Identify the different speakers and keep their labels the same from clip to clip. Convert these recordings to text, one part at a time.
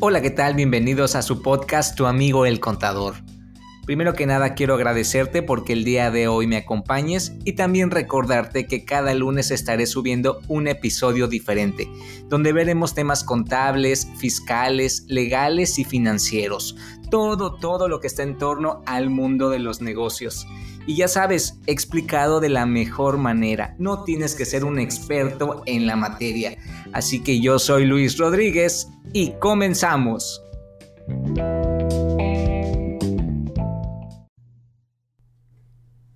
Speaker 1: Hola, ¿qué tal? Bienvenidos a su podcast Tu amigo el contador. Primero que nada quiero agradecerte porque el día de hoy me acompañes y también recordarte que cada lunes estaré subiendo un episodio diferente, donde veremos temas contables, fiscales, legales y financieros. Todo, todo lo que está en torno al mundo de los negocios. Y ya sabes, explicado de la mejor manera. No tienes que ser un experto en la materia. Así que yo soy Luis Rodríguez y comenzamos.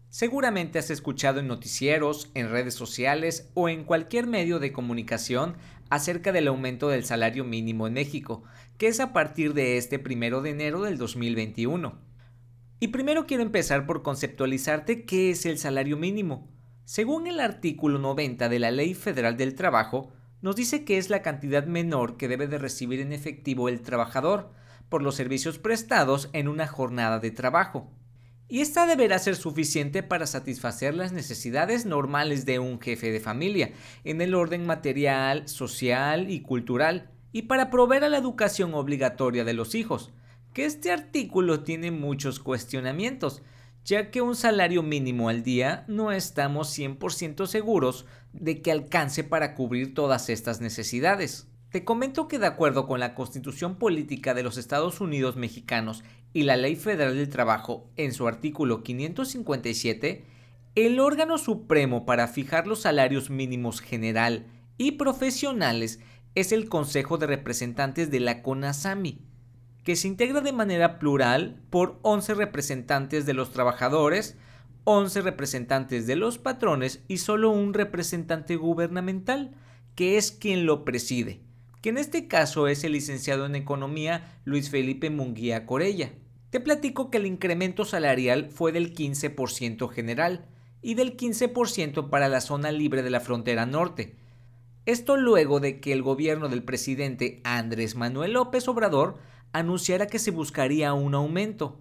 Speaker 1: Seguramente has escuchado en noticieros, en redes sociales o en cualquier medio de comunicación acerca del aumento del salario mínimo en México, que es a partir de este primero de enero del 2021. Y primero quiero empezar por conceptualizarte qué es el salario mínimo. Según el artículo 90 de la Ley Federal del Trabajo, nos dice que es la cantidad menor que debe de recibir en efectivo el trabajador por los servicios prestados en una jornada de trabajo. Y esta deberá ser suficiente para satisfacer las necesidades normales de un jefe de familia, en el orden material, social y cultural, y para proveer a la educación obligatoria de los hijos, que este artículo tiene muchos cuestionamientos, ya que un salario mínimo al día no estamos 100% seguros de que alcance para cubrir todas estas necesidades. Te comento que de acuerdo con la Constitución Política de los Estados Unidos Mexicanos y la Ley Federal del Trabajo en su artículo 557, el órgano supremo para fijar los salarios mínimos general y profesionales es el Consejo de Representantes de la CONASAMI, que se integra de manera plural por 11 representantes de los trabajadores, 11 representantes de los patrones y solo un representante gubernamental, que es quien lo preside, que en este caso es el licenciado en Economía Luis Felipe Munguía Corella. Te platico que el incremento salarial fue del 15% general y del 15% para la zona libre de la frontera norte. Esto luego de que el gobierno del presidente Andrés Manuel López Obrador anunciara que se buscaría un aumento.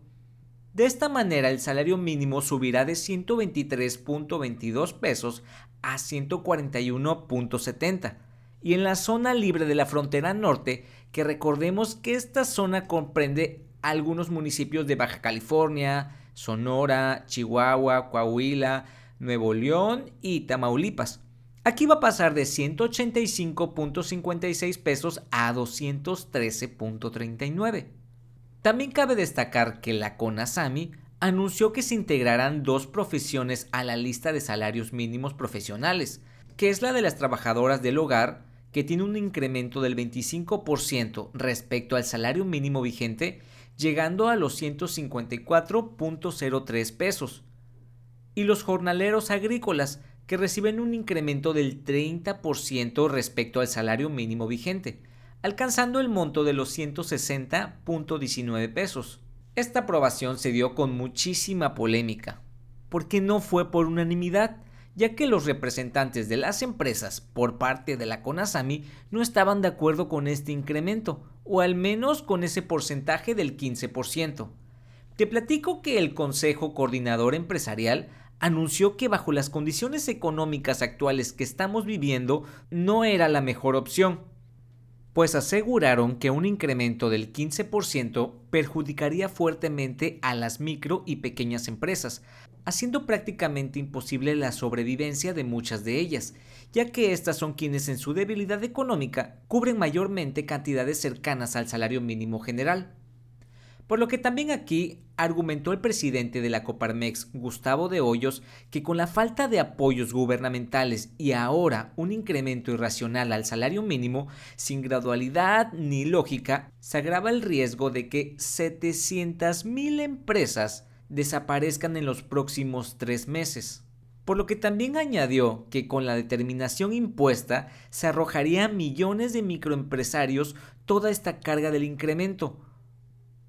Speaker 1: De esta manera el salario mínimo subirá de 123.22 pesos a 141.70 y en la zona libre de la frontera norte, que recordemos que esta zona comprende algunos municipios de Baja California, Sonora, Chihuahua, Coahuila, Nuevo León y Tamaulipas. Aquí va a pasar de 185.56 pesos a 213.39. También cabe destacar que la CONASAMI anunció que se integrarán dos profesiones a la lista de salarios mínimos profesionales, que es la de las trabajadoras del hogar, que tiene un incremento del 25% respecto al salario mínimo vigente, llegando a los 154.03 pesos, y los jornaleros agrícolas, que reciben un incremento del 30% respecto al salario mínimo vigente, alcanzando el monto de los 160.19 pesos. Esta aprobación se dio con muchísima polémica, porque no fue por unanimidad, ya que los representantes de las empresas por parte de la CONASAMI no estaban de acuerdo con este incremento, o al menos con ese porcentaje del 15%. Te platico que el Consejo Coordinador Empresarial anunció que bajo las condiciones económicas actuales que estamos viviendo no era la mejor opción, pues aseguraron que un incremento del 15% perjudicaría fuertemente a las micro y pequeñas empresas, haciendo prácticamente imposible la sobrevivencia de muchas de ellas, ya que estas son quienes en su debilidad económica cubren mayormente cantidades cercanas al salario mínimo general. Por lo que también aquí argumentó el presidente de la Coparmex, Gustavo de Hoyos, que con la falta de apoyos gubernamentales y ahora un incremento irracional al salario mínimo, sin gradualidad ni lógica, se agrava el riesgo de que 700.000 empresas desaparezcan en los próximos tres meses. Por lo que también añadió que con la determinación impuesta se arrojaría a millones de microempresarios toda esta carga del incremento,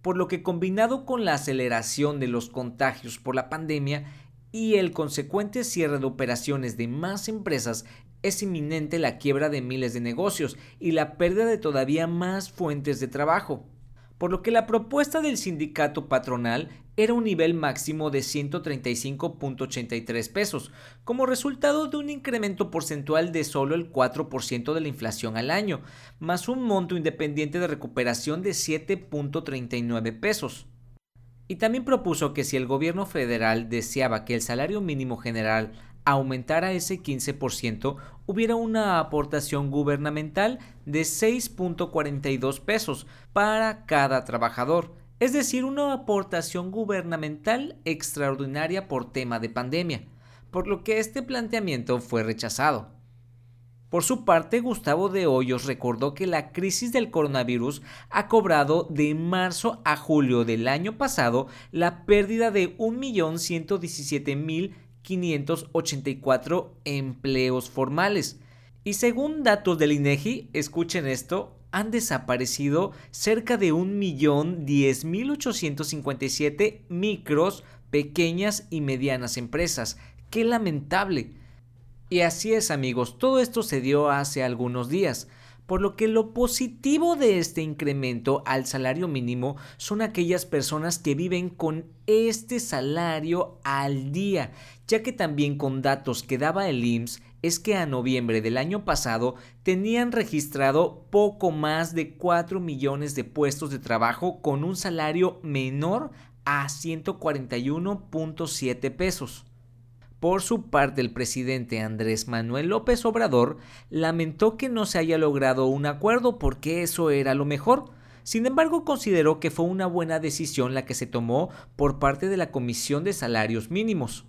Speaker 1: por lo que combinado con la aceleración de los contagios por la pandemia y el consecuente cierre de operaciones de más empresas, es inminente la quiebra de miles de negocios y la pérdida de todavía más fuentes de trabajo. Por lo que la propuesta del sindicato patronal era un nivel máximo de 135.83 pesos, como resultado de un incremento porcentual de solo el 4% de la inflación al año, más un monto independiente de recuperación de 7.39 pesos. Y también propuso que si el gobierno federal deseaba que el salario mínimo general aumentara ese 15%, hubiera una aportación gubernamental de 6.42 pesos para cada trabajador, es decir, una aportación gubernamental extraordinaria por tema de pandemia, por lo que este planteamiento fue rechazado. Por su parte, Gustavo de Hoyos recordó que la crisis del coronavirus ha cobrado de marzo a julio del año pasado la pérdida de 1.117.000 584 empleos formales. Y según datos del INEGI, escuchen esto, han desaparecido cerca de 1.010.857 micros, pequeñas y medianas empresas. ¡Qué lamentable! Y así es amigos, todo esto se dio hace algunos días por lo que lo positivo de este incremento al salario mínimo son aquellas personas que viven con este salario al día, ya que también con datos que daba el IMSS es que a noviembre del año pasado tenían registrado poco más de 4 millones de puestos de trabajo con un salario menor a 141.7 pesos. Por su parte, el presidente Andrés Manuel López Obrador lamentó que no se haya logrado un acuerdo porque eso era lo mejor. Sin embargo, consideró que fue una buena decisión la que se tomó por parte de la Comisión de Salarios Mínimos.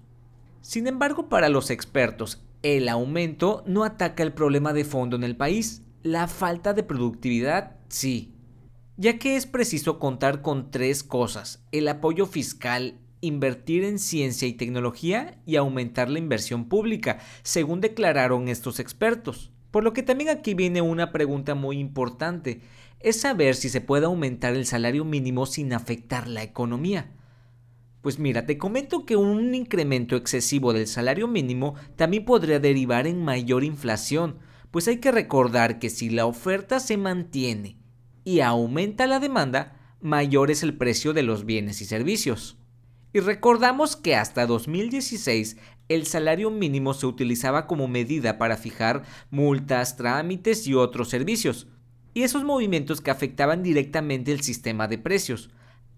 Speaker 1: Sin embargo, para los expertos, el aumento no ataca el problema de fondo en el país. La falta de productividad, sí. Ya que es preciso contar con tres cosas, el apoyo fiscal, invertir en ciencia y tecnología y aumentar la inversión pública, según declararon estos expertos. Por lo que también aquí viene una pregunta muy importante, es saber si se puede aumentar el salario mínimo sin afectar la economía. Pues mira, te comento que un incremento excesivo del salario mínimo también podría derivar en mayor inflación, pues hay que recordar que si la oferta se mantiene y aumenta la demanda, mayor es el precio de los bienes y servicios. Y recordamos que hasta 2016 el salario mínimo se utilizaba como medida para fijar multas, trámites y otros servicios, y esos movimientos que afectaban directamente el sistema de precios.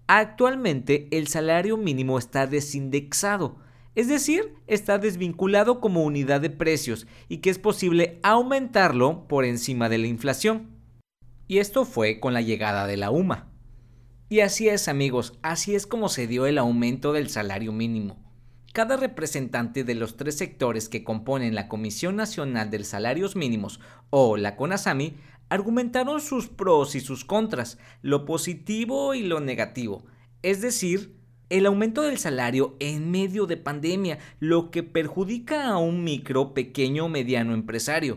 Speaker 1: Actualmente el salario mínimo está desindexado, es decir, está desvinculado como unidad de precios y que es posible aumentarlo por encima de la inflación. Y esto fue con la llegada de la UMA. Y así es amigos, así es como se dio el aumento del salario mínimo. Cada representante de los tres sectores que componen la Comisión Nacional de Salarios Mínimos o la CONASAMI argumentaron sus pros y sus contras, lo positivo y lo negativo, es decir, el aumento del salario en medio de pandemia, lo que perjudica a un micro, pequeño o mediano empresario,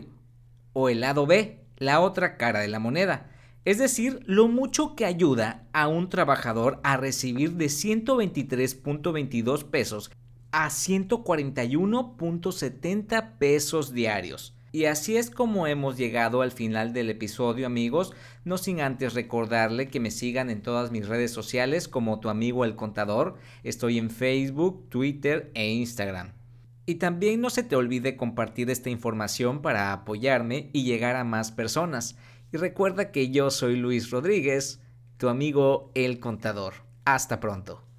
Speaker 1: o el lado B, la otra cara de la moneda, es decir, lo mucho que ayuda a un trabajador a recibir de 123.22 pesos a 141.70 pesos diarios. Y así es como hemos llegado al final del episodio amigos, no sin antes recordarle que me sigan en todas mis redes sociales como tu amigo el contador, estoy en Facebook, Twitter e Instagram. Y también no se te olvide compartir esta información para apoyarme y llegar a más personas. Y recuerda que yo soy Luis Rodríguez, tu amigo el contador. Hasta pronto.